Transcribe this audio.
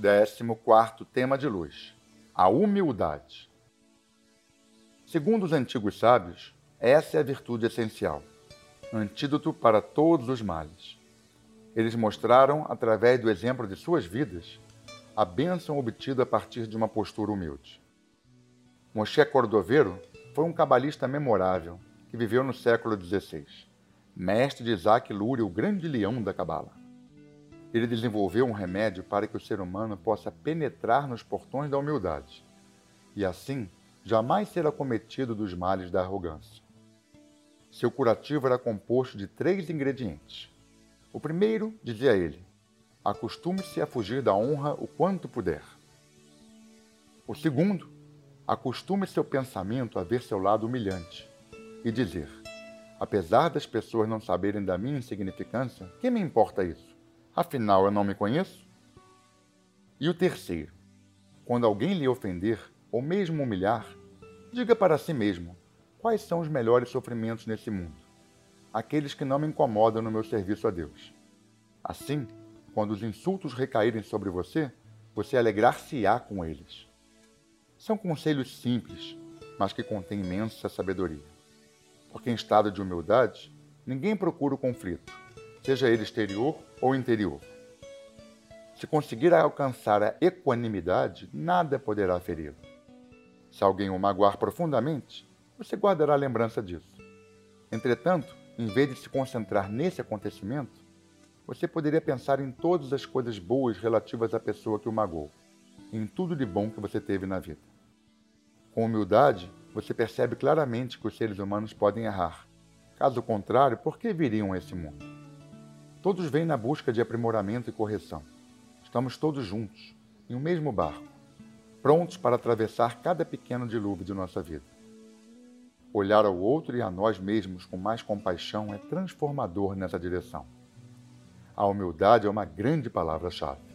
14 tema de luz: a humildade. Segundo os antigos sábios, essa é a virtude essencial, antídoto para todos os males. Eles mostraram, através do exemplo de suas vidas, a bênção obtida a partir de uma postura humilde. Moshe Cordovero foi um cabalista memorável que viveu no século XVI, mestre de Isaac Luria, o grande leão da cabala. Ele desenvolveu um remédio para que o ser humano possa penetrar nos portões da humildade e, assim, jamais ser acometido dos males da arrogância. Seu curativo era composto de três ingredientes. O primeiro, dizia ele, acostume-se a fugir da honra o quanto puder. O segundo, acostume seu pensamento a ver seu lado humilhante e dizer: apesar das pessoas não saberem da minha insignificância, que me importa isso? Afinal, eu não me conheço? E o terceiro, quando alguém lhe ofender ou mesmo humilhar, diga para si mesmo quais são os melhores sofrimentos nesse mundo, aqueles que não me incomodam no meu serviço a Deus. Assim, quando os insultos recaírem sobre você, você alegrar-se-á com eles. São conselhos simples, mas que contêm imensa sabedoria. Porque em estado de humildade, ninguém procura o conflito, seja ele exterior ou interior. Se conseguir alcançar a equanimidade, nada poderá feri-lo. Se alguém o magoar profundamente, você guardará a lembrança disso. Entretanto, em vez de se concentrar nesse acontecimento, você poderia pensar em todas as coisas boas relativas à pessoa que o magoou, em tudo de bom que você teve na vida. Com humildade, você percebe claramente que os seres humanos podem errar. Caso contrário, por que viriam a esse mundo? Todos vêm na busca de aprimoramento e correção. Estamos todos juntos, em um mesmo barco, prontos para atravessar cada pequeno dilúvio de nossa vida. Olhar ao outro e a nós mesmos com mais compaixão é transformador nessa direção. A humildade é uma grande palavra-chave.